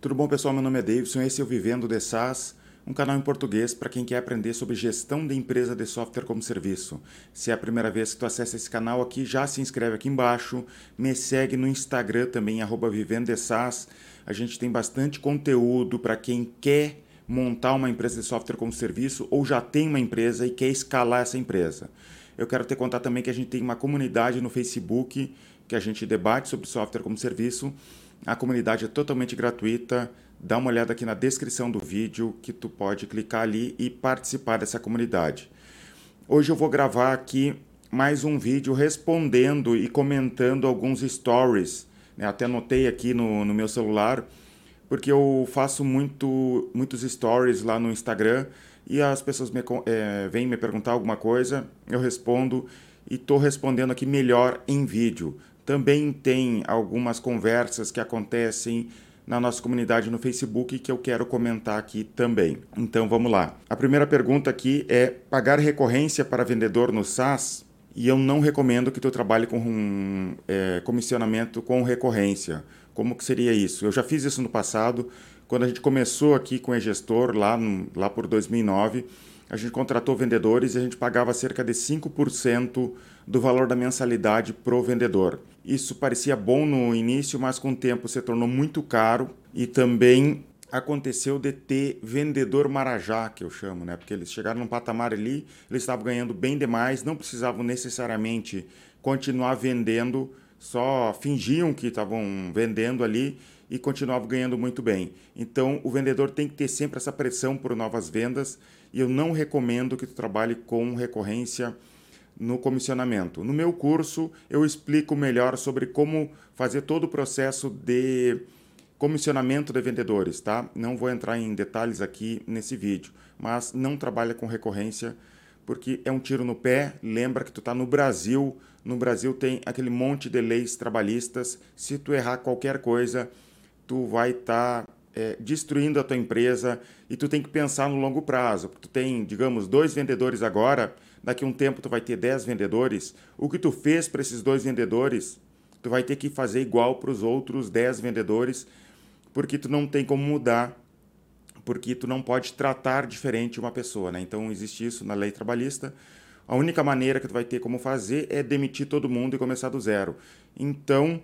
Tudo bom, pessoal? Meu nome é Davidson, esse é o Vivendo de SaaS, um canal em português para quem quer aprender sobre gestão de empresa de software como serviço. Se é a primeira vez que tu acessa esse canal aqui, já se inscreve aqui embaixo, me segue no Instagram também, arroba Vivendo de SaaS. A gente tem bastante conteúdo para quem quer montar uma empresa de software como serviço ou já tem uma empresa e quer escalar essa empresa. Eu quero te contar também que a gente tem uma comunidade no Facebook que a gente debate sobre software como serviço a comunidade é totalmente gratuita. Dá uma olhada aqui na descrição do vídeo que tu pode clicar ali e participar dessa comunidade. Hoje eu vou gravar aqui mais um vídeo respondendo e comentando alguns stories. Né? Até anotei aqui no, no meu celular, porque eu faço muito, muitos stories lá no Instagram e as pessoas me, é, vêm me perguntar alguma coisa, eu respondo e estou respondendo aqui melhor em vídeo. Também tem algumas conversas que acontecem na nossa comunidade no Facebook que eu quero comentar aqui também. Então vamos lá. A primeira pergunta aqui é pagar recorrência para vendedor no SaaS? E eu não recomendo que tu trabalhe com um, é, comissionamento com recorrência. Como que seria isso? Eu já fiz isso no passado, quando a gente começou aqui com o gestor lá, no, lá por 2009 a gente contratou vendedores e a gente pagava cerca de 5% do valor da mensalidade pro vendedor. Isso parecia bom no início, mas com o tempo se tornou muito caro e também aconteceu de ter vendedor marajá, que eu chamo, né? Porque eles chegaram num patamar ali, eles estavam ganhando bem demais, não precisavam necessariamente continuar vendendo, só fingiam que estavam vendendo ali e continuavam ganhando muito bem. Então, o vendedor tem que ter sempre essa pressão por novas vendas e eu não recomendo que tu trabalhe com recorrência no comissionamento. No meu curso, eu explico melhor sobre como fazer todo o processo de comissionamento de vendedores, tá? Não vou entrar em detalhes aqui nesse vídeo, mas não trabalha com recorrência porque é um tiro no pé. Lembra que tu está no Brasil, no Brasil tem aquele monte de leis trabalhistas. Se tu errar qualquer coisa, tu vai estar tá é, destruindo a tua empresa e tu tem que pensar no longo prazo. Tu tem, digamos, dois vendedores agora, daqui a um tempo tu vai ter dez vendedores. O que tu fez para esses dois vendedores, tu vai ter que fazer igual para os outros dez vendedores, porque tu não tem como mudar, porque tu não pode tratar diferente uma pessoa, né? Então existe isso na lei trabalhista. A única maneira que tu vai ter como fazer é demitir todo mundo e começar do zero. Então,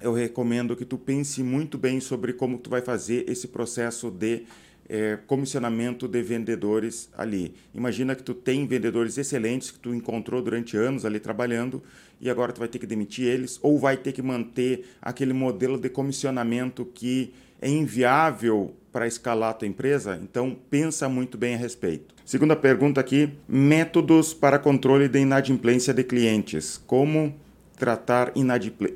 eu recomendo que tu pense muito bem sobre como tu vai fazer esse processo de é, comissionamento de vendedores ali. Imagina que tu tem vendedores excelentes que tu encontrou durante anos ali trabalhando e agora tu vai ter que demitir eles ou vai ter que manter aquele modelo de comissionamento que é inviável para escalar a tua empresa? Então pensa muito bem a respeito. Segunda pergunta aqui, métodos para controle de inadimplência de clientes. Como tratar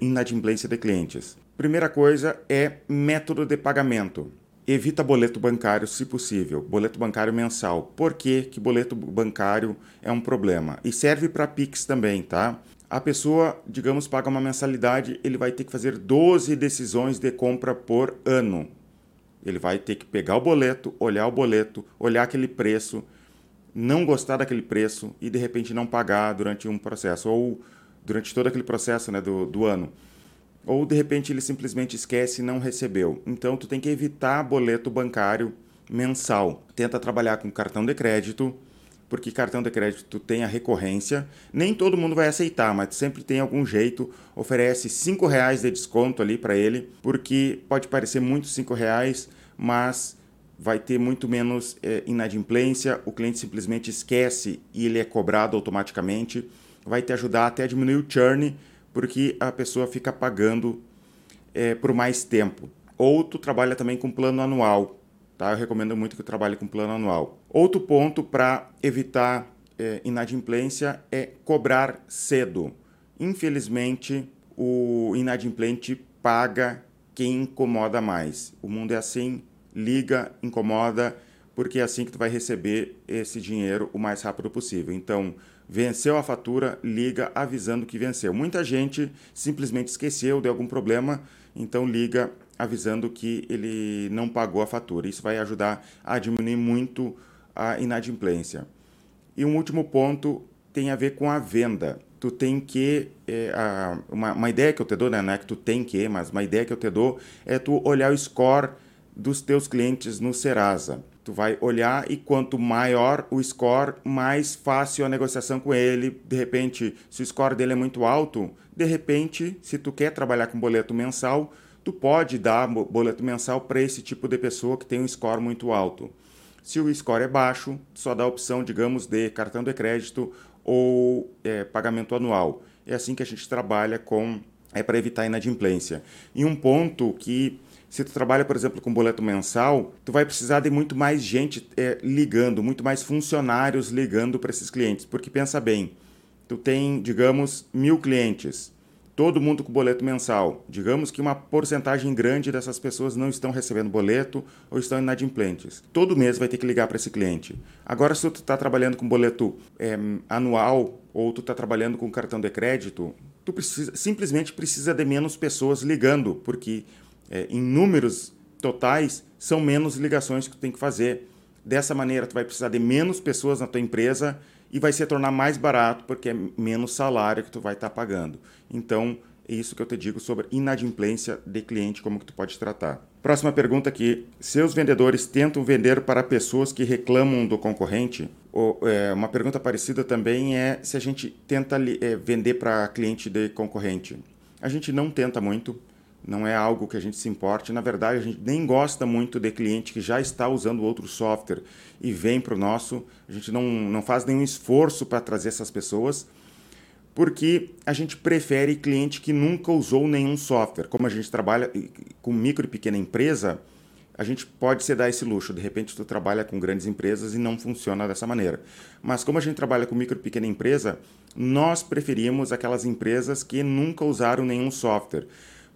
inadimplência de clientes. Primeira coisa é método de pagamento. Evita boleto bancário se possível, boleto bancário mensal. Por que, que boleto bancário é um problema? E serve para Pix também, tá? A pessoa, digamos, paga uma mensalidade, ele vai ter que fazer 12 decisões de compra por ano. Ele vai ter que pegar o boleto, olhar o boleto, olhar aquele preço, não gostar daquele preço e de repente não pagar durante um processo. Ou durante todo aquele processo né, do, do ano. Ou de repente ele simplesmente esquece e não recebeu. Então tu tem que evitar boleto bancário mensal. Tenta trabalhar com cartão de crédito, porque cartão de crédito tem a recorrência. Nem todo mundo vai aceitar, mas sempre tem algum jeito. Oferece cinco reais de desconto ali para ele, porque pode parecer muito cinco reais, mas vai ter muito menos é, inadimplência. O cliente simplesmente esquece e ele é cobrado automaticamente vai te ajudar até a diminuir o churn, porque a pessoa fica pagando é, por mais tempo. Ou tu trabalha também com plano anual, tá? Eu recomendo muito que tu trabalhe com plano anual. Outro ponto para evitar é, inadimplência é cobrar cedo. Infelizmente, o inadimplente paga quem incomoda mais. O mundo é assim, liga, incomoda, porque é assim que tu vai receber esse dinheiro o mais rápido possível. Então, venceu a fatura, liga avisando que venceu. Muita gente simplesmente esqueceu de algum problema, então liga avisando que ele não pagou a fatura. Isso vai ajudar a diminuir muito a inadimplência. E um último ponto tem a ver com a venda. Tu tem que. É, a, uma, uma ideia que eu te dou, né? não é que tu tem que, mas uma ideia que eu te dou é tu olhar o score dos teus clientes no Serasa. Tu vai olhar e quanto maior o score, mais fácil a negociação com ele. De repente, se o score dele é muito alto, de repente, se tu quer trabalhar com boleto mensal, tu pode dar boleto mensal para esse tipo de pessoa que tem um score muito alto. Se o score é baixo, só dá a opção, digamos, de cartão de crédito ou é, pagamento anual. É assim que a gente trabalha com é para evitar inadimplência. E um ponto que se tu trabalha, por exemplo, com boleto mensal, tu vai precisar de muito mais gente é, ligando, muito mais funcionários ligando para esses clientes. Porque pensa bem, tu tem, digamos, mil clientes, todo mundo com boleto mensal. Digamos que uma porcentagem grande dessas pessoas não estão recebendo boleto ou estão inadimplentes. Todo mês vai ter que ligar para esse cliente. Agora, se tu está trabalhando com boleto é, anual ou tu está trabalhando com cartão de crédito, tu precisa, simplesmente precisa de menos pessoas ligando, porque é, em números totais, são menos ligações que tu tem que fazer. Dessa maneira, tu vai precisar de menos pessoas na tua empresa e vai se tornar mais barato porque é menos salário que tu vai estar tá pagando. Então, é isso que eu te digo sobre inadimplência de cliente, como que tu pode tratar. Próxima pergunta aqui. Seus vendedores tentam vender para pessoas que reclamam do concorrente? Ou, é, uma pergunta parecida também é se a gente tenta é, vender para cliente de concorrente. A gente não tenta muito não é algo que a gente se importe. Na verdade, a gente nem gosta muito de cliente que já está usando outro software e vem para o nosso. A gente não, não faz nenhum esforço para trazer essas pessoas, porque a gente prefere cliente que nunca usou nenhum software. Como a gente trabalha com micro e pequena empresa, a gente pode se dar esse luxo. De repente, tu trabalha com grandes empresas e não funciona dessa maneira. Mas como a gente trabalha com micro e pequena empresa, nós preferimos aquelas empresas que nunca usaram nenhum software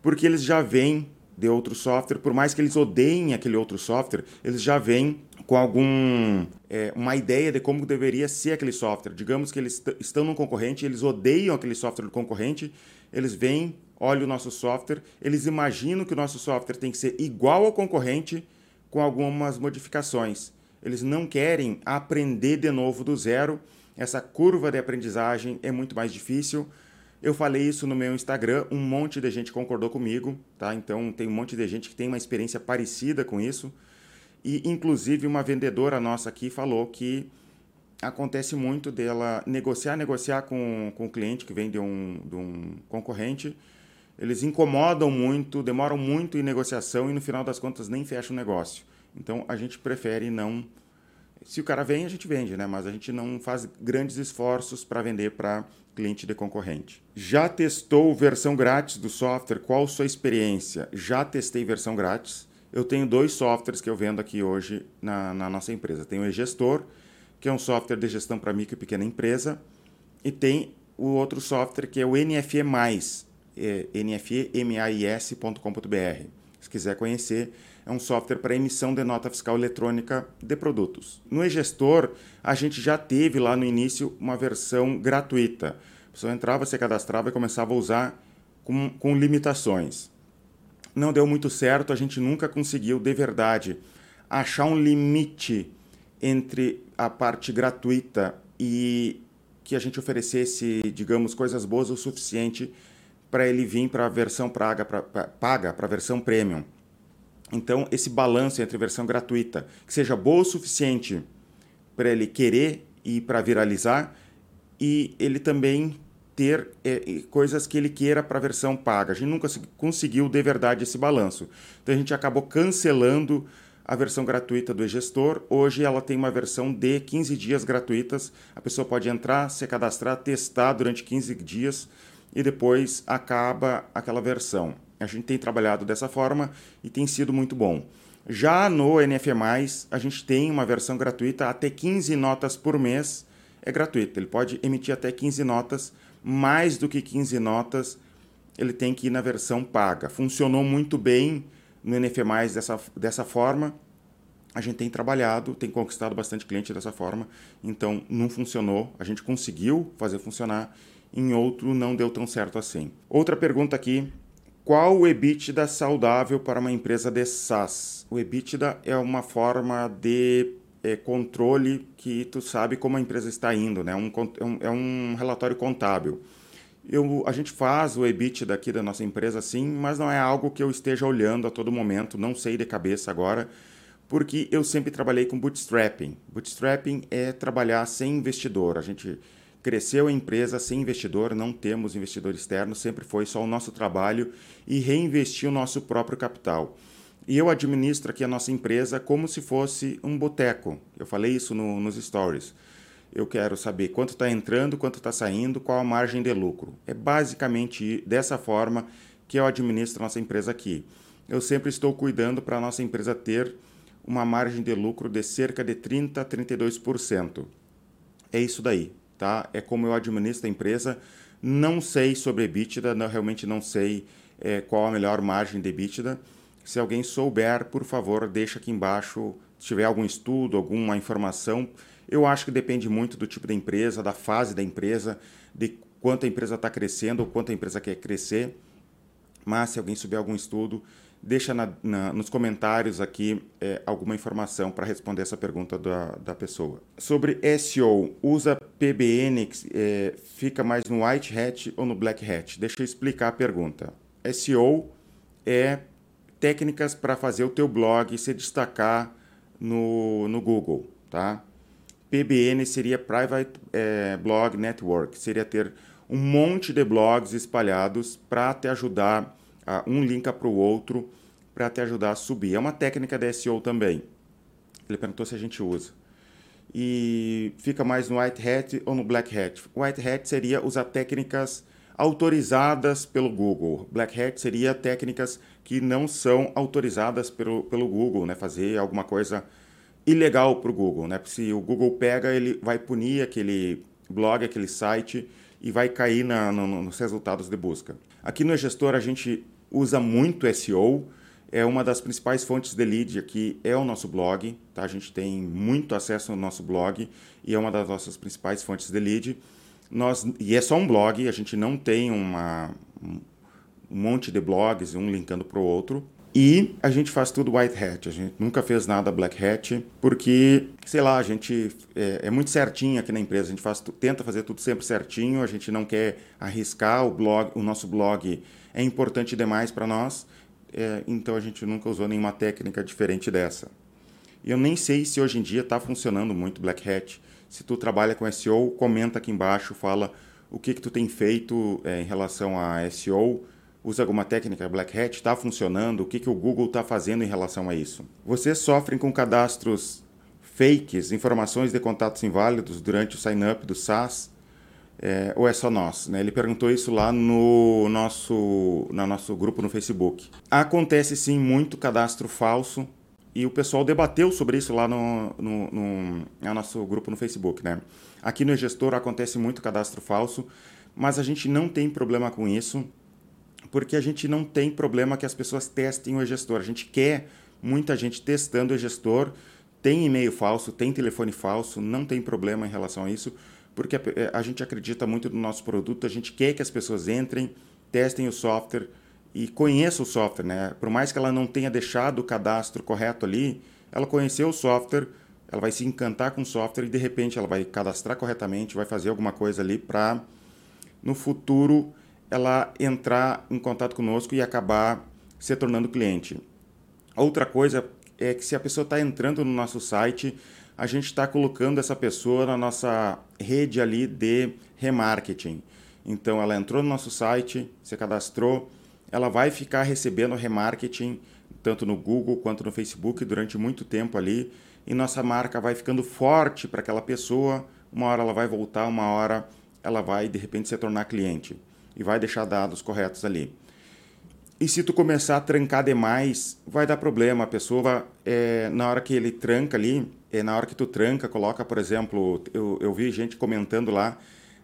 porque eles já vêm de outro software, por mais que eles odeiem aquele outro software, eles já vêm com algum é, uma ideia de como deveria ser aquele software. Digamos que eles estão no concorrente, eles odeiam aquele software do concorrente, eles vêm, olham o nosso software, eles imaginam que o nosso software tem que ser igual ao concorrente com algumas modificações. Eles não querem aprender de novo do zero. Essa curva de aprendizagem é muito mais difícil eu falei isso no meu Instagram, um monte de gente concordou comigo, tá? Então tem um monte de gente que tem uma experiência parecida com isso. E inclusive uma vendedora nossa aqui falou que acontece muito dela negociar, negociar com, com o cliente que vem de um, de um concorrente. Eles incomodam muito, demoram muito em negociação e no final das contas nem fecham o negócio. Então a gente prefere não. Se o cara vem, a gente vende, né? Mas a gente não faz grandes esforços para vender para cliente de concorrente. Já testou versão grátis do software? Qual sua experiência? Já testei versão grátis. Eu tenho dois softwares que eu vendo aqui hoje na, na nossa empresa. Tem o eGestor, que é um software de gestão para micro e pequena empresa, e tem o outro software que é o NFE+, é nfemais.com.br. Se quiser conhecer, é um software para emissão de nota fiscal eletrônica de produtos. No eGestor, a gente já teve lá no início uma versão gratuita. A pessoa entrava, se cadastrava e começava a usar com, com limitações. Não deu muito certo, a gente nunca conseguiu de verdade achar um limite entre a parte gratuita e que a gente oferecesse, digamos, coisas boas o suficiente para ele vir para a versão paga, para a versão premium. Então, esse balanço entre versão gratuita, que seja boa o suficiente para ele querer e para viralizar, e ele também ter é, coisas que ele queira para a versão paga. A gente nunca conseguiu de verdade esse balanço. Então, a gente acabou cancelando a versão gratuita do e-gestor. Hoje ela tem uma versão de 15 dias gratuitas. A pessoa pode entrar, se cadastrar, testar durante 15 dias e depois acaba aquela versão. A gente tem trabalhado dessa forma e tem sido muito bom. Já no NFE, a gente tem uma versão gratuita até 15 notas por mês. É gratuito, ele pode emitir até 15 notas, mais do que 15 notas, ele tem que ir na versão paga. Funcionou muito bem no NFE dessa, dessa forma. A gente tem trabalhado, tem conquistado bastante cliente dessa forma, então não funcionou. A gente conseguiu fazer funcionar, em outro não deu tão certo assim. Outra pergunta aqui qual o EBITDA saudável para uma empresa de SaaS? O EBITDA é uma forma de é, controle que tu sabe como a empresa está indo, né? É um, é um relatório contábil. Eu, a gente faz o EBIT daqui da nossa empresa sim, mas não é algo que eu esteja olhando a todo momento, não sei de cabeça agora, porque eu sempre trabalhei com bootstrapping. Bootstrapping é trabalhar sem investidor. A gente cresceu a empresa sem investidor, não temos investidor externo, sempre foi só o nosso trabalho e reinvestir o nosso próprio capital. E eu administro aqui a nossa empresa como se fosse um boteco. Eu falei isso no, nos stories. Eu quero saber quanto está entrando, quanto está saindo, qual a margem de lucro. É basicamente dessa forma que eu administro a nossa empresa aqui. Eu sempre estou cuidando para a nossa empresa ter uma margem de lucro de cerca de 30% a 32%. É isso daí, tá? É como eu administro a empresa. Não sei sobre EBITDA, não, realmente não sei é, qual a melhor margem de EBITDA se alguém souber, por favor, deixa aqui embaixo se tiver algum estudo, alguma informação. Eu acho que depende muito do tipo da empresa, da fase da empresa, de quanto a empresa está crescendo ou quanto a empresa quer crescer. Mas se alguém souber algum estudo, deixa na, na, nos comentários aqui é, alguma informação para responder essa pergunta da, da pessoa. Sobre SEO, usa PBN, é, fica mais no White Hat ou no Black Hat? Deixa eu explicar a pergunta. SEO é técnicas para fazer o teu blog se destacar no, no Google, tá? PBN seria Private é, Blog Network, seria ter um monte de blogs espalhados para te ajudar, a, um linka para o outro, para te ajudar a subir. É uma técnica de SEO também. Ele perguntou se a gente usa. E fica mais no White Hat ou no Black Hat. White Hat seria usar técnicas autorizadas pelo Google. Black Hat seria técnicas que não são autorizadas pelo, pelo Google, né? Fazer alguma coisa ilegal para o Google, né? Se o Google pega, ele vai punir aquele blog, aquele site e vai cair na, no, nos resultados de busca. Aqui no Gestor a gente usa muito SEO, é uma das principais fontes de lead aqui é o nosso blog, tá? A gente tem muito acesso ao nosso blog e é uma das nossas principais fontes de lead. Nós, e é só um blog, a gente não tem uma, um monte de blogs, um linkando para o outro. E a gente faz tudo white hat, a gente nunca fez nada black hat, porque, sei lá, a gente é, é muito certinho aqui na empresa, a gente faz, tenta fazer tudo sempre certinho, a gente não quer arriscar o blog, o nosso blog é importante demais para nós, é, então a gente nunca usou nenhuma técnica diferente dessa. Eu nem sei se hoje em dia está funcionando muito black hat, se tu trabalha com SEO, comenta aqui embaixo, fala o que, que tu tem feito é, em relação a SEO, usa alguma técnica Black Hat, está funcionando, o que, que o Google está fazendo em relação a isso. Vocês sofrem com cadastros fakes, informações de contatos inválidos durante o sign-up do SaaS, é, ou é só nós? Né? Ele perguntou isso lá no nosso, no nosso grupo no Facebook. Acontece sim muito cadastro falso, e o pessoal debateu sobre isso lá no, no, no, no nosso grupo no Facebook, né? Aqui no Gestor acontece muito cadastro falso, mas a gente não tem problema com isso, porque a gente não tem problema que as pessoas testem o gestor. A gente quer muita gente testando o gestor, tem e-mail falso, tem telefone falso, não tem problema em relação a isso, porque a, a gente acredita muito no nosso produto, a gente quer que as pessoas entrem, testem o software, e conheça o software, né? Por mais que ela não tenha deixado o cadastro correto ali, ela conheceu o software, ela vai se encantar com o software e de repente ela vai cadastrar corretamente, vai fazer alguma coisa ali para no futuro ela entrar em contato conosco e acabar se tornando cliente. Outra coisa é que se a pessoa está entrando no nosso site, a gente está colocando essa pessoa na nossa rede ali de remarketing. Então ela entrou no nosso site, se cadastrou, ela vai ficar recebendo remarketing tanto no Google quanto no Facebook durante muito tempo ali e nossa marca vai ficando forte para aquela pessoa. Uma hora ela vai voltar, uma hora ela vai de repente se tornar cliente e vai deixar dados corretos ali. E se tu começar a trancar demais, vai dar problema. A pessoa, é, na hora que ele tranca ali, é, na hora que tu tranca, coloca, por exemplo, eu, eu vi gente comentando lá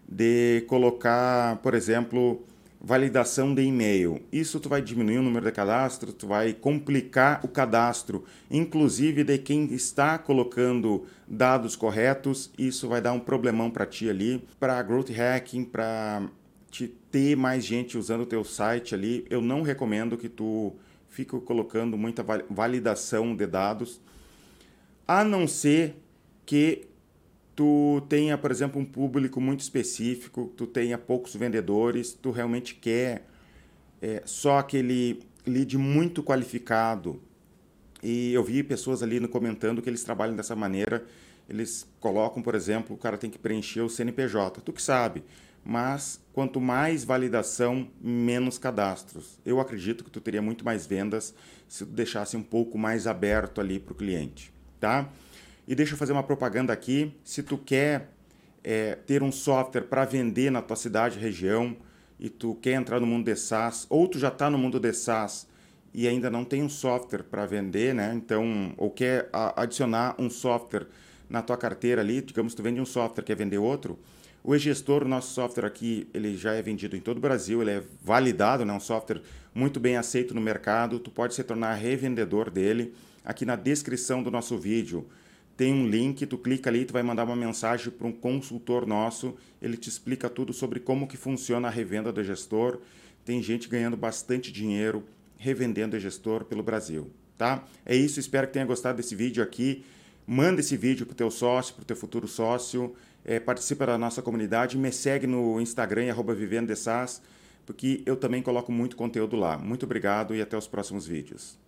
de colocar, por exemplo, validação de e-mail. Isso tu vai diminuir o número de cadastro, tu vai complicar o cadastro, inclusive de quem está colocando dados corretos. Isso vai dar um problemão para ti ali, para growth hacking, para te ter mais gente usando o teu site ali. Eu não recomendo que tu fique colocando muita validação de dados, a não ser que tu tenha, por exemplo, um público muito específico, tu tenha poucos vendedores, tu realmente quer é, só aquele lead muito qualificado. E eu vi pessoas ali no comentando que eles trabalham dessa maneira. Eles colocam, por exemplo, o cara tem que preencher o CNPJ. Tu que sabe. Mas quanto mais validação, menos cadastros. Eu acredito que tu teria muito mais vendas se tu deixasse um pouco mais aberto ali para o cliente, tá? E deixa eu fazer uma propaganda aqui. Se tu quer é, ter um software para vender na tua cidade, região, e tu quer entrar no mundo de SaaS, ou tu já está no mundo de SaaS e ainda não tem um software para vender, né? Então, ou quer adicionar um software na tua carteira ali, digamos tu vende um software, quer vender outro, o e-gestor, o nosso software aqui, ele já é vendido em todo o Brasil, ele é validado, né? um software muito bem aceito no mercado, tu pode se tornar revendedor dele. Aqui na descrição do nosso vídeo tem um link, tu clica ali, tu vai mandar uma mensagem para um consultor nosso, ele te explica tudo sobre como que funciona a revenda do gestor. Tem gente ganhando bastante dinheiro revendendo o gestor pelo Brasil, tá? É isso, espero que tenha gostado desse vídeo aqui. Manda esse vídeo para o teu sócio, para o teu futuro sócio, é, participa da nossa comunidade, me segue no Instagram, arroba Vivendo porque eu também coloco muito conteúdo lá. Muito obrigado e até os próximos vídeos.